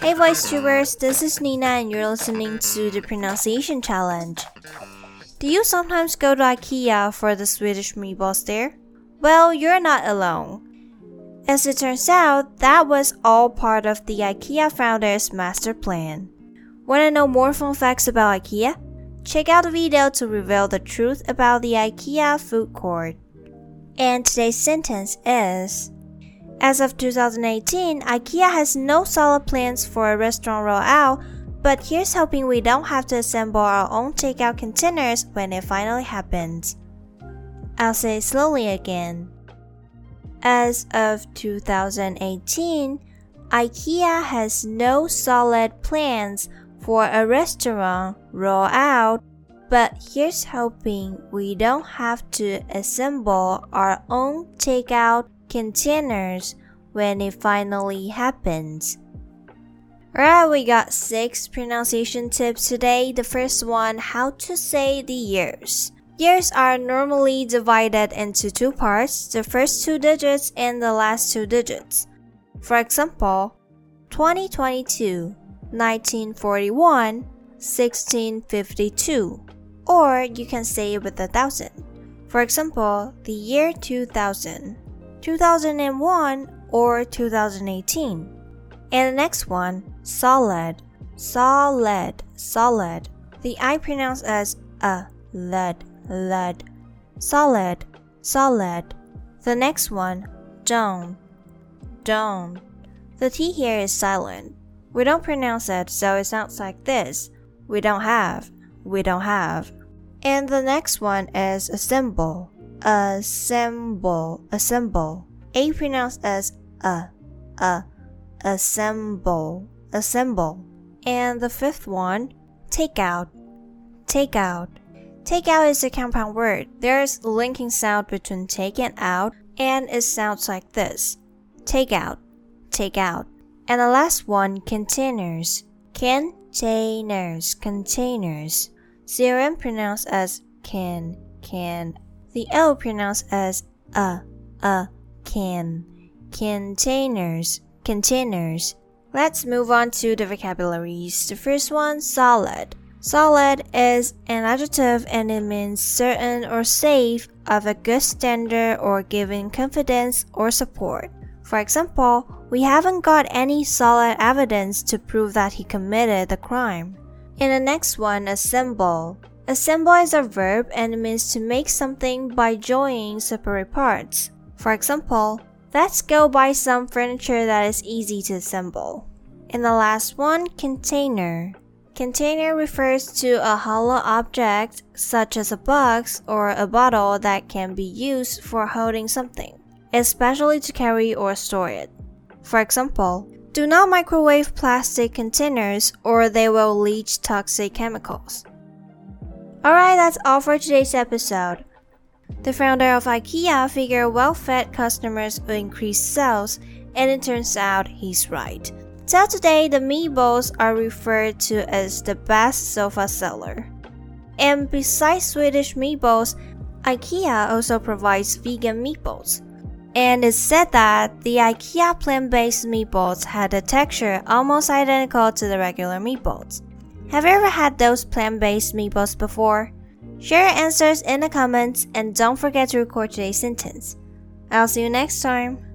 Hey voice tubers, this is Nina and you're listening to the pronunciation challenge. Do you sometimes go to IKEA for the Swedish meatballs there? Well, you're not alone. As it turns out, that was all part of the IKEA founder's master plan. Want to know more fun facts about IKEA? Check out the video to reveal the truth about the IKEA food court. And today's sentence is As of 2018, IKEA has no solid plans for a restaurant rollout, but here's hoping we don't have to assemble our own takeout containers when it finally happens. I'll say slowly again. As of 2018, IKEA has no solid plans for a restaurant rollout, but here's hoping we don't have to assemble our own takeout containers when it finally happens. Alright, we got six pronunciation tips today. The first one, how to say the years. Years are normally divided into two parts, the first two digits and the last two digits. For example, 2022, 1941, 1652. Or you can say it with a thousand. For example, the year 2000, 2001, or 2018. And the next one, solid, solid, solid. The I pronounced as uh, a, led, led. Solid, solid. The next one, don't, don't. The T here is silent. We don't pronounce it, so it sounds like this. We don't have, we don't have. And the next one is assemble, assemble, assemble. A pronounced as a, a, assemble, assemble. And the fifth one, take out, take out. Take out is a compound word. There's a linking sound between take and out, and it sounds like this take out, take out. And the last one, containers. Containers, containers. CRM pronounced as can, can. The L pronounced as a, a, can. Containers, containers. Let's move on to the vocabularies. The first one, solid. Solid is an adjective and it means certain or safe of a good standard or giving confidence or support. For example, we haven't got any solid evidence to prove that he committed the crime. In the next one, assemble. Assemble is a verb and it means to make something by joining separate parts. For example, let's go buy some furniture that is easy to assemble. In the last one, container. Container refers to a hollow object such as a box or a bottle that can be used for holding something especially to carry or store it. For example, do not microwave plastic containers or they will leach toxic chemicals. Alright, that's all for today's episode. The founder of IKEA figured well fed customers will increase sales, and it turns out he's right. Till today, the meatballs are referred to as the best sofa seller. And besides Swedish meatballs, IKEA also provides vegan meatballs. And it's said that the IKEA plant based meatballs had a texture almost identical to the regular meatballs. Have you ever had those plant based meatballs before? Share your answers in the comments and don't forget to record today's sentence. I'll see you next time.